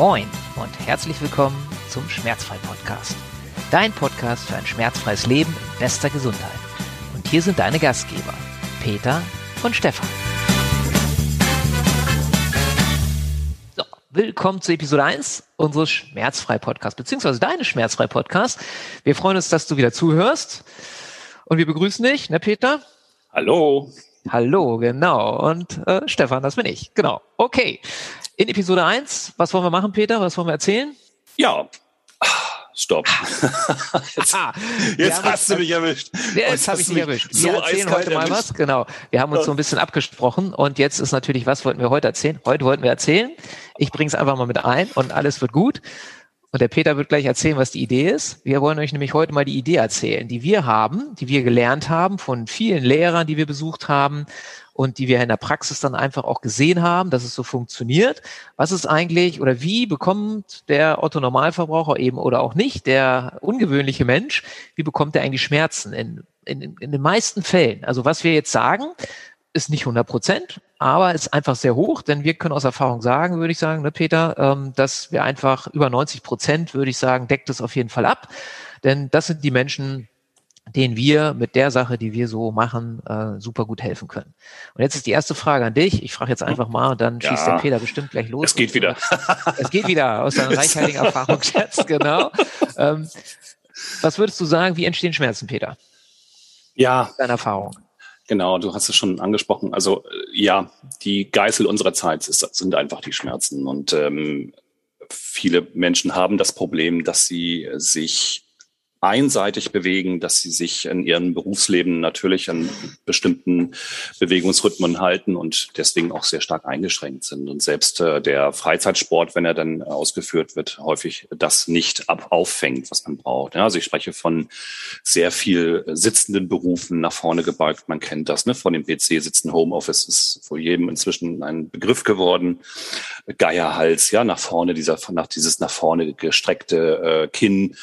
Moin und herzlich willkommen zum Schmerzfrei-Podcast. Dein Podcast für ein schmerzfreies Leben in bester Gesundheit. Und hier sind deine Gastgeber, Peter und Stefan. So, willkommen zu Episode 1 unseres Schmerzfrei-Podcasts, beziehungsweise deines Schmerzfrei-Podcasts. Wir freuen uns, dass du wieder zuhörst. Und wir begrüßen dich, ne Peter? Hallo. Hallo, genau. Und äh, Stefan, das bin ich. Genau. Okay. In Episode 1, was wollen wir machen, Peter? Was wollen wir erzählen? Ja. Stopp. jetzt, jetzt hast du mich erwischt. Jetzt habe ich dich erwischt. Wir so erzählen heute mal erwischt. was. Genau. Wir haben uns so ein bisschen abgesprochen und jetzt ist natürlich, was wollten wir heute erzählen? Heute wollten wir erzählen. Ich bringe es einfach mal mit ein und alles wird gut. Und der Peter wird gleich erzählen, was die Idee ist. Wir wollen euch nämlich heute mal die Idee erzählen, die wir haben, die wir gelernt haben von vielen Lehrern, die wir besucht haben und die wir in der Praxis dann einfach auch gesehen haben, dass es so funktioniert. Was ist eigentlich oder wie bekommt der Otto Normalverbraucher eben oder auch nicht, der ungewöhnliche Mensch, wie bekommt er eigentlich Schmerzen in, in, in den meisten Fällen? Also was wir jetzt sagen, ist nicht 100 Prozent, aber ist einfach sehr hoch, denn wir können aus Erfahrung sagen, würde ich sagen, ne, Peter, ähm, dass wir einfach über 90 Prozent, würde ich sagen, deckt es auf jeden Fall ab. Denn das sind die Menschen, denen wir mit der Sache, die wir so machen, äh, super gut helfen können. Und jetzt ist die erste Frage an dich. Ich frage jetzt einfach mal dann ja, schießt der Peter bestimmt gleich los. Es geht wieder. es geht wieder aus seinem reichhaltigen Erfahrungsschatz, genau. Ähm, was würdest du sagen, wie entstehen Schmerzen, Peter? Ja. Deine Erfahrung. Genau, du hast es schon angesprochen. Also äh, ja, die Geißel unserer Zeit ist, sind einfach die Schmerzen. Und ähm, viele Menschen haben das Problem, dass sie sich einseitig bewegen, dass sie sich in ihrem Berufsleben natürlich an bestimmten Bewegungsrhythmen halten und deswegen auch sehr stark eingeschränkt sind. Und selbst äh, der Freizeitsport, wenn er dann ausgeführt wird, häufig das nicht ab auffängt, was man braucht. Also ich spreche von sehr viel sitzenden Berufen nach vorne gebeugt. Man kennt das, ne? Von dem PC sitzen Homeoffice ist vor jedem inzwischen ein Begriff geworden. Geierhals, ja, nach vorne, dieser, nach dieses nach vorne gestreckte äh, Kinn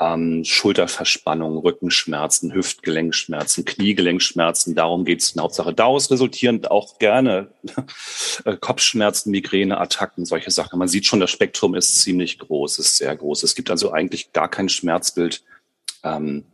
ähm, Schulterverspannung, Rückenschmerzen, Hüftgelenkschmerzen, Kniegelenkschmerzen. Darum geht es in Hauptsache. Daraus resultierend auch gerne äh, Kopfschmerzen, Migräne, Attacken, solche Sachen. Man sieht schon, das Spektrum ist ziemlich groß, ist sehr groß. Es gibt also eigentlich gar kein Schmerzbild, ähm,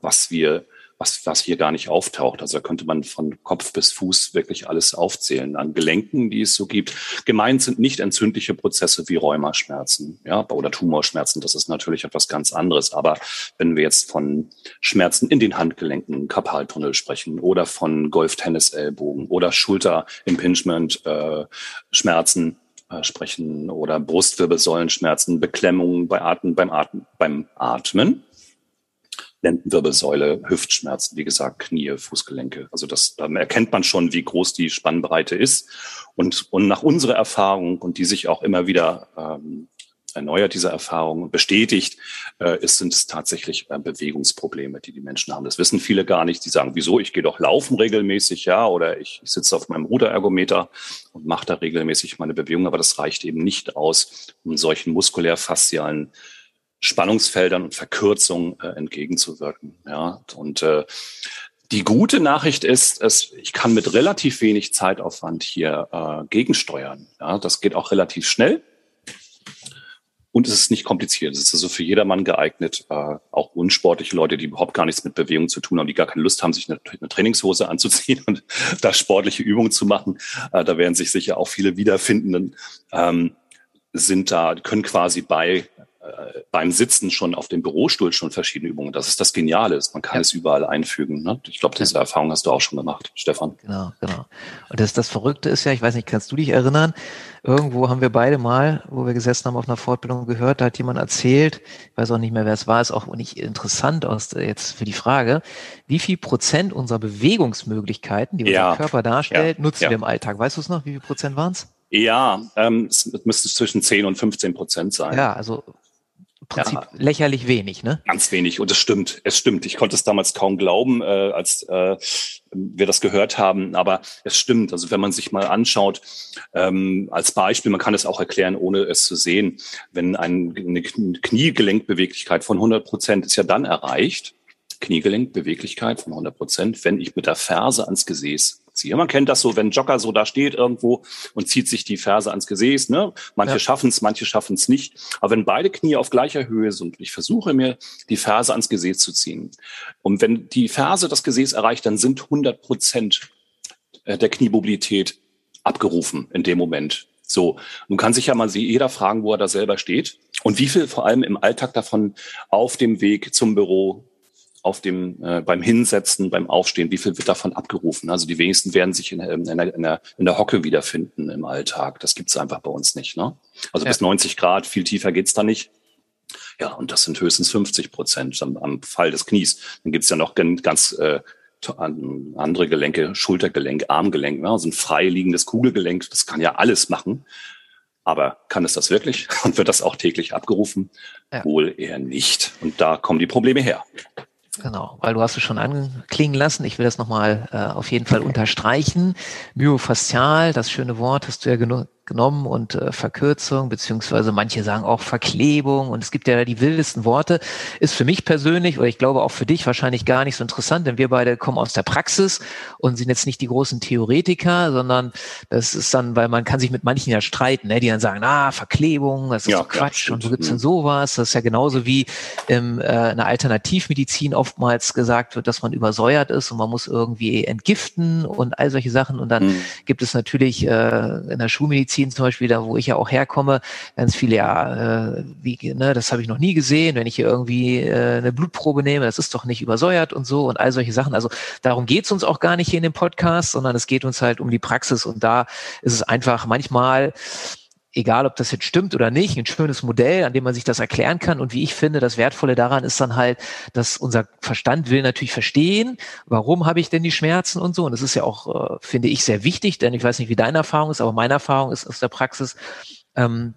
was wir was, was hier gar nicht auftaucht. Also da könnte man von Kopf bis Fuß wirklich alles aufzählen an Gelenken, die es so gibt. Gemeint sind nicht entzündliche Prozesse wie Rheumaschmerzen ja, oder Tumorschmerzen. Das ist natürlich etwas ganz anderes. Aber wenn wir jetzt von Schmerzen in den Handgelenken, Kapaltunnel sprechen oder von Golf-Tennis-Ellbogen oder Schulter-Impingement-Schmerzen, äh, sprechen oder Brustwirbelsäulenschmerzen, Beklemmungen bei Atmen, beim Atmen, beim Atmen, Lendenwirbelsäule, Hüftschmerzen, wie gesagt, Knie, Fußgelenke. Also das, da erkennt man schon, wie groß die Spannbreite ist. Und, und nach unserer Erfahrung und die sich auch immer wieder ähm, erneuert diese Erfahrung bestätigt, äh, ist, sind es tatsächlich äh, Bewegungsprobleme, die die Menschen haben. Das wissen viele gar nicht. Die sagen, wieso, ich gehe doch laufen regelmäßig, ja, oder ich, ich sitze auf meinem Ruderergometer und mache da regelmäßig meine Bewegung, aber das reicht eben nicht aus, um solchen muskulär-faszialen Spannungsfeldern und Verkürzungen äh, entgegenzuwirken. Ja, und äh, die gute Nachricht ist, es, ich kann mit relativ wenig Zeitaufwand hier äh, gegensteuern. Ja, das geht auch relativ schnell. Und es ist nicht kompliziert. Es ist also für jedermann geeignet, äh, auch unsportliche Leute, die überhaupt gar nichts mit Bewegung zu tun haben, die gar keine Lust haben, sich eine, eine Trainingshose anzuziehen und da sportliche Übungen zu machen. Äh, da werden sich sicher auch viele wiederfinden. Ähm, sind da, können quasi bei beim Sitzen schon auf dem Bürostuhl schon verschiedene Übungen. Das ist das Geniale. Man kann ja. es überall einfügen. Ne? Ich glaube, diese Erfahrung hast du auch schon gemacht, Stefan. Genau, genau. Und das, das Verrückte ist ja, ich weiß nicht, kannst du dich erinnern? Irgendwo haben wir beide mal, wo wir gesessen haben auf einer Fortbildung gehört, da hat jemand erzählt, ich weiß auch nicht mehr, wer es war, ist auch nicht interessant aus jetzt für die Frage, wie viel Prozent unserer Bewegungsmöglichkeiten, die ja. unser Körper darstellt, ja. nutzen wir im Alltag. Weißt du es noch? Wie viel Prozent waren es? Ja, ähm, es müsste zwischen 10 und 15 Prozent sein. Ja, also Prinzip ja, lächerlich wenig, ne? Ganz wenig. Und es stimmt. Es stimmt. Ich konnte es damals kaum glauben, äh, als äh, wir das gehört haben. Aber es stimmt. Also wenn man sich mal anschaut, ähm, als Beispiel, man kann es auch erklären, ohne es zu sehen, wenn ein, eine Kniegelenkbeweglichkeit von 100 Prozent ist ja dann erreicht, Kniegelenkbeweglichkeit von 100 Prozent, wenn ich mit der Ferse ans Gesäß ziehe. Man kennt das so, wenn Jogger so da steht irgendwo und zieht sich die Ferse ans Gesäß. Ne? Manche ja. schaffen es, manche schaffen es nicht. Aber wenn beide Knie auf gleicher Höhe sind, ich versuche mir die Ferse ans Gesäß zu ziehen. Und wenn die Ferse das Gesäß erreicht, dann sind 100 Prozent äh, der Kniemobilität abgerufen in dem Moment. So, nun kann sich ja mal jeder fragen, wo er da selber steht und wie viel vor allem im Alltag davon auf dem Weg zum Büro, auf dem äh, beim Hinsetzen, beim Aufstehen, wie viel wird davon abgerufen? Also die wenigsten werden sich in, in, der, in, der, in der Hocke wiederfinden im Alltag. Das gibt's einfach bei uns nicht. Ne? Also ja. bis 90 Grad, viel tiefer geht's da nicht. Ja, und das sind höchstens 50 Prozent am, am Fall des Knies. Dann gibt's ja noch ganz äh, andere Gelenke, Schultergelenk, Armgelenk, ne? also ein frei liegendes Kugelgelenk, das kann ja alles machen. Aber kann es das wirklich? Und wird das auch täglich abgerufen? Ja. Wohl eher nicht. Und da kommen die Probleme her. Genau, weil du hast es schon anklingen lassen. Ich will das nochmal äh, auf jeden Fall unterstreichen. Myofaszial, das schöne Wort hast du ja genug genommen und äh, Verkürzung, beziehungsweise manche sagen auch Verklebung und es gibt ja die wildesten Worte, ist für mich persönlich oder ich glaube auch für dich wahrscheinlich gar nicht so interessant, denn wir beide kommen aus der Praxis und sind jetzt nicht die großen Theoretiker, sondern das ist dann, weil man kann sich mit manchen ja streiten, ne, die dann sagen, ah, Verklebung, das ist ja, Quatsch ja, und wo gibt's denn mhm. sowas? Das ist ja genauso wie im, äh, in der Alternativmedizin oftmals gesagt wird, dass man übersäuert ist und man muss irgendwie entgiften und all solche Sachen und dann mhm. gibt es natürlich äh, in der Schulmedizin Medizin zum Beispiel, da wo ich ja auch herkomme, ganz viele, ja, äh, wie, ne, das habe ich noch nie gesehen, wenn ich hier irgendwie äh, eine Blutprobe nehme, das ist doch nicht übersäuert und so und all solche Sachen. Also darum geht's uns auch gar nicht hier in dem Podcast, sondern es geht uns halt um die Praxis und da ist es einfach manchmal egal ob das jetzt stimmt oder nicht, ein schönes Modell, an dem man sich das erklären kann. Und wie ich finde, das Wertvolle daran ist dann halt, dass unser Verstand will natürlich verstehen, warum habe ich denn die Schmerzen und so. Und das ist ja auch, äh, finde ich, sehr wichtig, denn ich weiß nicht, wie deine Erfahrung ist, aber meine Erfahrung ist aus der Praxis, ähm,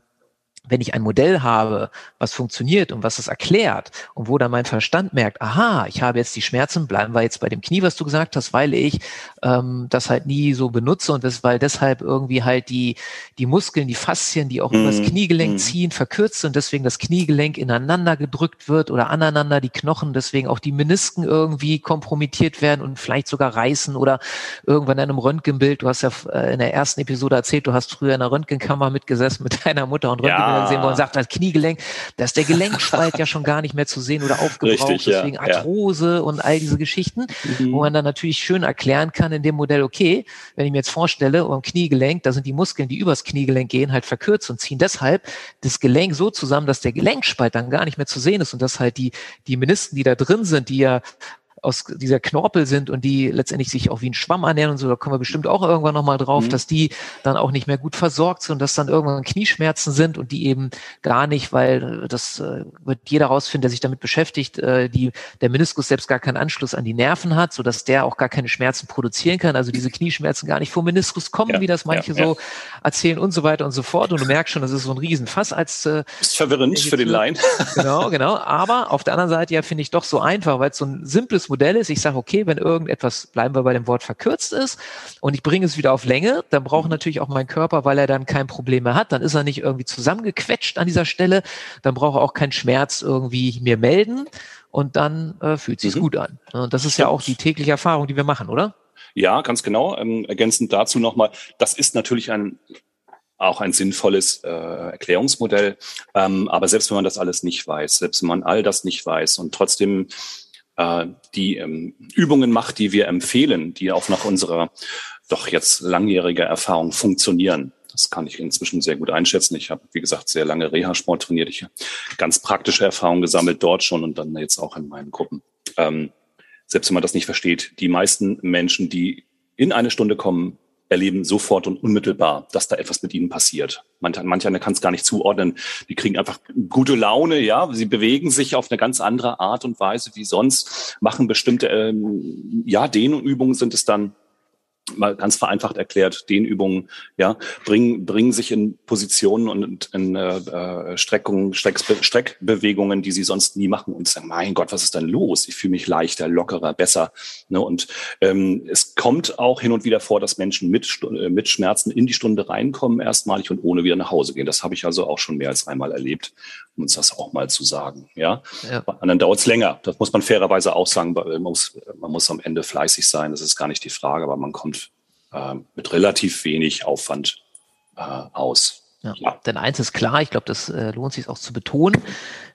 wenn ich ein Modell habe, was funktioniert und was es erklärt und wo dann mein Verstand merkt, aha, ich habe jetzt die Schmerzen, bleiben wir jetzt bei dem Knie, was du gesagt hast, weil ich ähm, das halt nie so benutze und das, weil deshalb irgendwie halt die, die Muskeln, die Faszien, die auch mm. übers Kniegelenk mm. ziehen, verkürzt und deswegen das Kniegelenk ineinander gedrückt wird oder aneinander die Knochen, deswegen auch die Menisken irgendwie kompromittiert werden und vielleicht sogar reißen oder irgendwann in einem Röntgenbild, du hast ja äh, in der ersten Episode erzählt, du hast früher in einer Röntgenkammer mitgesessen mit deiner Mutter und Röntgen ja sehen wollen, sagt das Kniegelenk, da ist der Gelenkspalt ja schon gar nicht mehr zu sehen oder aufgebraucht, Richtig, deswegen ja, Arthrose ja. und all diese Geschichten, mhm. wo man dann natürlich schön erklären kann in dem Modell, okay, wenn ich mir jetzt vorstelle, am Kniegelenk, da sind die Muskeln, die übers Kniegelenk gehen, halt verkürzt und ziehen deshalb das Gelenk so zusammen, dass der Gelenkspalt dann gar nicht mehr zu sehen ist und dass halt die, die Menisken, die da drin sind, die ja aus dieser Knorpel sind und die letztendlich sich auch wie ein Schwamm ernähren und so, da kommen wir bestimmt auch irgendwann nochmal drauf, mhm. dass die dann auch nicht mehr gut versorgt sind, dass dann irgendwann Knieschmerzen sind und die eben gar nicht, weil das äh, wird jeder rausfinden, der sich damit beschäftigt, äh, die, der Meniskus selbst gar keinen Anschluss an die Nerven hat, so dass der auch gar keine Schmerzen produzieren kann, also diese Knieschmerzen gar nicht vom Meniskus kommen, ja, wie das manche ja, so ja. erzählen und so weiter und so fort und du merkst schon, das ist so ein Riesenfass als äh, ist verwirrend für den Laien. genau, genau, aber auf der anderen Seite ja finde ich doch so einfach, weil es so ein simples Modell ist. Ich sage, okay, wenn irgendetwas, bleiben wir bei dem Wort verkürzt ist und ich bringe es wieder auf Länge, dann braucht mhm. natürlich auch mein Körper, weil er dann kein Problem mehr hat, dann ist er nicht irgendwie zusammengequetscht an dieser Stelle, dann braucht er auch keinen Schmerz irgendwie mir melden und dann äh, fühlt sich mhm. gut an. Und das ist ja auch die tägliche Erfahrung, die wir machen, oder? Ja, ganz genau. Ähm, ergänzend dazu nochmal, das ist natürlich ein auch ein sinnvolles äh, Erklärungsmodell. Ähm, aber selbst wenn man das alles nicht weiß, selbst wenn man all das nicht weiß und trotzdem äh, die ähm, Übungen macht, die wir empfehlen, die auch nach unserer doch jetzt langjähriger Erfahrung funktionieren. Das kann ich inzwischen sehr gut einschätzen. Ich habe, wie gesagt, sehr lange Reha-Sport trainiert. Ich habe ganz praktische Erfahrungen gesammelt dort schon und dann jetzt auch in meinen Gruppen. Ähm, selbst wenn man das nicht versteht, die meisten Menschen, die in eine Stunde kommen, erleben sofort und unmittelbar, dass da etwas mit ihnen passiert. Manche, manche kann es gar nicht zuordnen. Die kriegen einfach gute Laune, ja. Sie bewegen sich auf eine ganz andere Art und Weise wie sonst, machen bestimmte, ähm, ja, Dehnübungen sind es dann mal ganz vereinfacht erklärt, Dehnübungen, ja, bringen, bringen sich in Positionen und in äh, Streckungen, Streck, Streckbewegungen, die sie sonst nie machen und sagen, mein Gott, was ist denn los? Ich fühle mich leichter, lockerer, besser. Ne? Und ähm, es kommt auch hin und wieder vor, dass Menschen mit, äh, mit Schmerzen in die Stunde reinkommen, erstmalig und ohne wieder nach Hause gehen. Das habe ich also auch schon mehr als einmal erlebt, uns das auch mal zu sagen. Ja, ja. Bei anderen dauert es länger. Das muss man fairerweise auch sagen. Man muss, man muss am Ende fleißig sein. Das ist gar nicht die Frage, aber man kommt äh, mit relativ wenig Aufwand äh, aus. Ja. ja. Denn eins ist klar, ich glaube, das äh, lohnt sich auch zu betonen.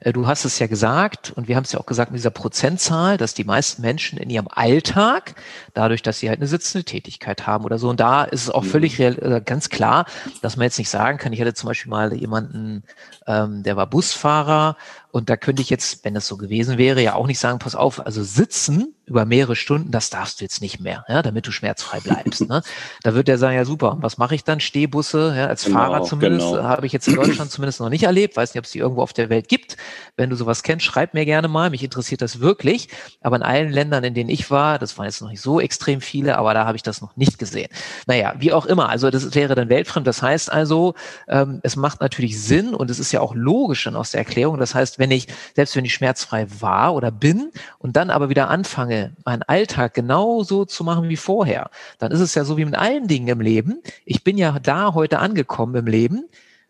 Äh, du hast es ja gesagt und wir haben es ja auch gesagt mit dieser Prozentzahl, dass die meisten Menschen in ihrem Alltag, dadurch, dass sie halt eine sitzende Tätigkeit haben oder so, und da ist es auch mhm. völlig real, äh, ganz klar, dass man jetzt nicht sagen kann, ich hatte zum Beispiel mal jemanden, ähm, der war Busfahrer und da könnte ich jetzt, wenn das so gewesen wäre, ja auch nicht sagen, pass auf, also sitzen über mehrere Stunden, das darfst du jetzt nicht mehr, ja, damit du schmerzfrei bleibst. ne? Da wird er sagen, ja super, was mache ich dann? Stehbusse, ja, als genau, Fahrer zumindest, genau. habe ich jetzt in Deutschland zumindest noch nicht erlebt, weiß nicht, ob es die irgendwo auf der Welt gibt. Wenn du sowas kennst, schreib mir gerne mal, mich interessiert das wirklich. Aber in allen Ländern, in denen ich war, das waren jetzt noch nicht so extrem viele, aber da habe ich das noch nicht gesehen. Naja, wie auch immer, also das wäre dann weltfremd. Das heißt also, ähm, es macht natürlich Sinn und es ist ja auch logisch dann aus der Erklärung. Das heißt, wenn ich, selbst wenn ich schmerzfrei war oder bin und dann aber wieder anfange, meinen Alltag genauso zu machen wie vorher, dann ist es ja so wie mit allen Dingen im Leben. Ich bin ja da heute angekommen im Leben,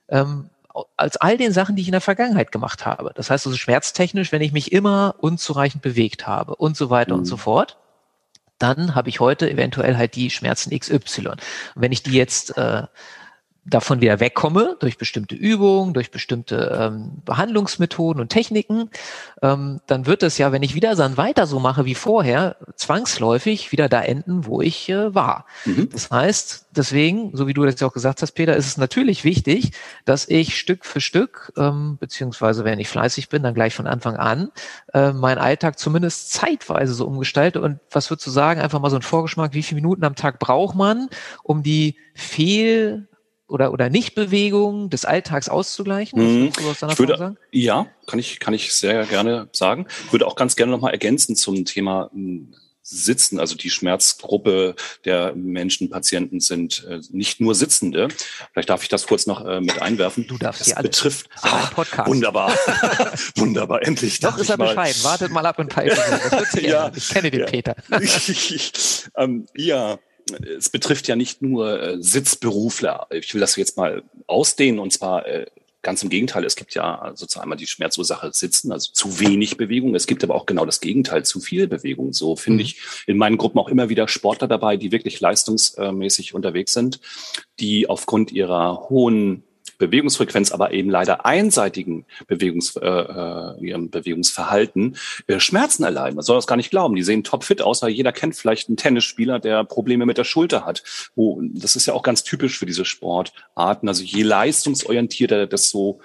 ähm, als all den Sachen, die ich in der Vergangenheit gemacht habe. Das heißt also schmerztechnisch, wenn ich mich immer unzureichend bewegt habe und so weiter mhm. und so fort, dann habe ich heute eventuell halt die Schmerzen XY. Und wenn ich die jetzt äh, davon wieder wegkomme durch bestimmte Übungen, durch bestimmte ähm, Behandlungsmethoden und Techniken, ähm, dann wird es ja, wenn ich wieder dann weiter so mache wie vorher, zwangsläufig wieder da enden, wo ich äh, war. Mhm. Das heißt, deswegen, so wie du das ja auch gesagt hast, Peter, ist es natürlich wichtig, dass ich Stück für Stück, ähm, beziehungsweise wenn ich fleißig bin, dann gleich von Anfang an, äh, meinen Alltag zumindest zeitweise so umgestalte. Und was würdest du sagen? Einfach mal so ein Vorgeschmack, wie viele Minuten am Tag braucht man, um die Fehl oder, oder Nichtbewegung des Alltags auszugleichen? Mhm. ich würde, sagen? Ja, kann ich, kann ich sehr gerne sagen. Ich würde auch ganz gerne nochmal ergänzen zum Thema hm, Sitzen. Also die Schmerzgruppe der Menschen, Patienten sind äh, nicht nur Sitzende. Vielleicht darf ich das kurz noch äh, mit einwerfen. Du darfst es betrifft. Ah, Podcast. Wunderbar, wunderbar. Endlich. Doch ist er mal. bescheiden. Wartet mal ab und pfeifen. ja, ich kenne den ja. Peter. ähm, ja es betrifft ja nicht nur äh, Sitzberufler. Ich will das jetzt mal ausdehnen und zwar äh, ganz im Gegenteil. Es gibt ja sozusagen einmal die Schmerzursache Sitzen, also zu wenig Bewegung. Es gibt aber auch genau das Gegenteil, zu viel Bewegung. So finde mhm. ich in meinen Gruppen auch immer wieder Sportler dabei, die wirklich leistungsmäßig unterwegs sind, die aufgrund ihrer hohen Bewegungsfrequenz, aber eben leider einseitigen Bewegungs, äh, äh, ihrem Bewegungsverhalten äh, Schmerzen erleiden. Man soll das gar nicht glauben. Die sehen topfit aus, weil jeder kennt vielleicht einen Tennisspieler, der Probleme mit der Schulter hat. Wo, das ist ja auch ganz typisch für diese Sportarten. Also je leistungsorientierter, desto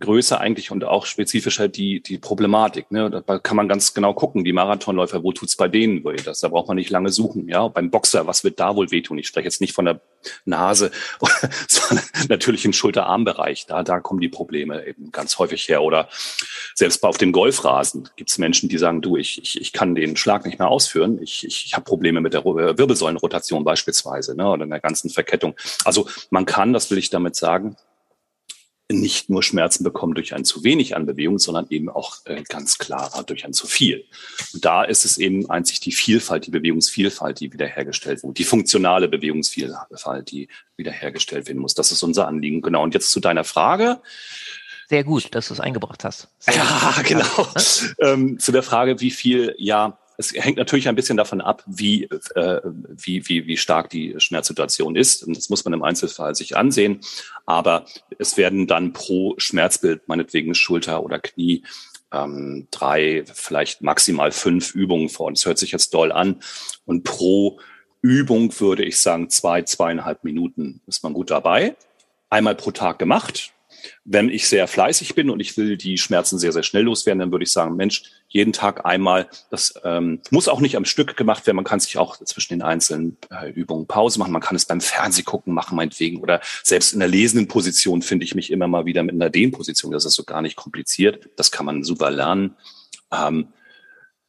größer eigentlich und auch spezifisch halt die, die Problematik. Ne? Da kann man ganz genau gucken, die Marathonläufer, wo tut's bei denen weh? Das, da braucht man nicht lange suchen. Ja, beim Boxer, was wird da wohl wehtun? Ich spreche jetzt nicht von der Nase, sondern natürlich im Schulterarmbereich. Da, da kommen die Probleme eben ganz häufig her. Oder selbst auf dem Golfrasen gibt's Menschen, die sagen, du, ich, ich, ich kann den Schlag nicht mehr ausführen. Ich, ich, ich habe Probleme mit der Wirbelsäulenrotation beispielsweise ne? oder in der ganzen Verkettung. Also man kann, das will ich damit sagen, nicht nur Schmerzen bekommen durch ein zu wenig an Bewegung, sondern eben auch äh, ganz klar durch ein zu viel. Und da ist es eben einzig die Vielfalt, die Bewegungsvielfalt, die wiederhergestellt wird, die funktionale Bewegungsvielfalt, die wiederhergestellt werden muss. Das ist unser Anliegen. Genau. Und jetzt zu deiner Frage. Sehr gut, dass du es eingebracht hast. Sehr ja, gut. genau. Ähm, zu der Frage, wie viel, ja, es hängt natürlich ein bisschen davon ab, wie, äh, wie, wie, wie stark die Schmerzsituation ist. Und das muss man im Einzelfall sich ansehen. Aber es werden dann pro Schmerzbild, meinetwegen Schulter oder Knie, ähm, drei, vielleicht maximal fünf Übungen vor. Das hört sich jetzt doll an. Und pro Übung würde ich sagen, zwei, zweieinhalb Minuten ist man gut dabei. Einmal pro Tag gemacht. Wenn ich sehr fleißig bin und ich will die Schmerzen sehr, sehr schnell loswerden, dann würde ich sagen, Mensch, jeden Tag einmal. Das ähm, muss auch nicht am Stück gemacht werden. Man kann sich auch zwischen den einzelnen äh, Übungen Pause machen. Man kann es beim Fernsehgucken machen, meinetwegen. Oder selbst in der lesenden Position finde ich mich immer mal wieder mit einer Dehnposition. Das ist so gar nicht kompliziert. Das kann man super lernen. Ähm,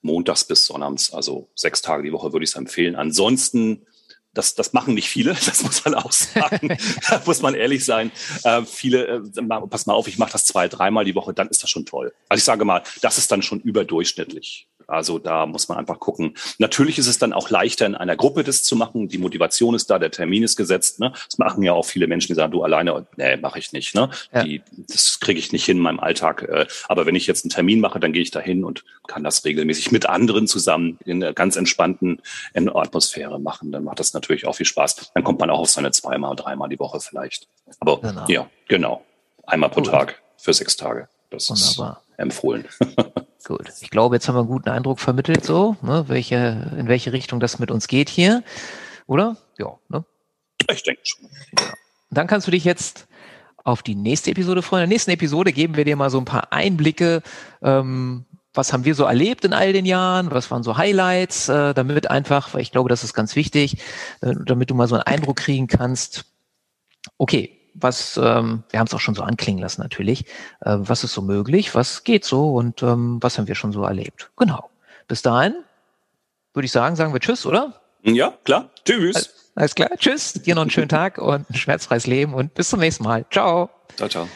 montags bis sonnabends, also sechs Tage die Woche würde ich es empfehlen. Ansonsten das, das machen nicht viele, das muss man auch sagen. da muss man ehrlich sein. Äh, viele, äh, pass mal auf, ich mache das zwei, dreimal die Woche, dann ist das schon toll. Also ich sage mal, das ist dann schon überdurchschnittlich. Also da muss man einfach gucken. Natürlich ist es dann auch leichter, in einer Gruppe das zu machen. Die Motivation ist da, der Termin ist gesetzt. Ne? Das machen ja auch viele Menschen, die sagen, du alleine, nee, mache ich nicht. Ne? Ja. Die, das kriege ich nicht hin in meinem Alltag. Äh, aber wenn ich jetzt einen Termin mache, dann gehe ich da hin und kann das regelmäßig mit anderen zusammen in einer ganz entspannten Atmosphäre machen. Dann macht das natürlich auch viel Spaß. Dann kommt man auch auf seine zweimal, dreimal die Woche vielleicht. Aber genau. ja, genau. Einmal pro. Tag für sechs Tage. Das Wunderbar. ist empfohlen. Gut. Ich glaube, jetzt haben wir einen guten Eindruck vermittelt, so, ne, welche, in welche Richtung das mit uns geht hier. Oder? Ja, ne? Ich denke schon. Ja. Dann kannst du dich jetzt auf die nächste Episode freuen. In der nächsten Episode geben wir dir mal so ein paar Einblicke. Ähm, was haben wir so erlebt in all den Jahren? Was waren so Highlights? Äh, damit einfach, weil ich glaube, das ist ganz wichtig, äh, damit du mal so einen Eindruck kriegen kannst. Okay, was, ähm, wir haben es auch schon so anklingen lassen natürlich, äh, was ist so möglich, was geht so und ähm, was haben wir schon so erlebt. Genau. Bis dahin würde ich sagen, sagen wir Tschüss, oder? Ja, klar. Tschüss. Alles, alles klar. Tschüss. Dir noch einen schönen Tag und ein schmerzfreies Leben und bis zum nächsten Mal. Ciao. Ciao, ciao.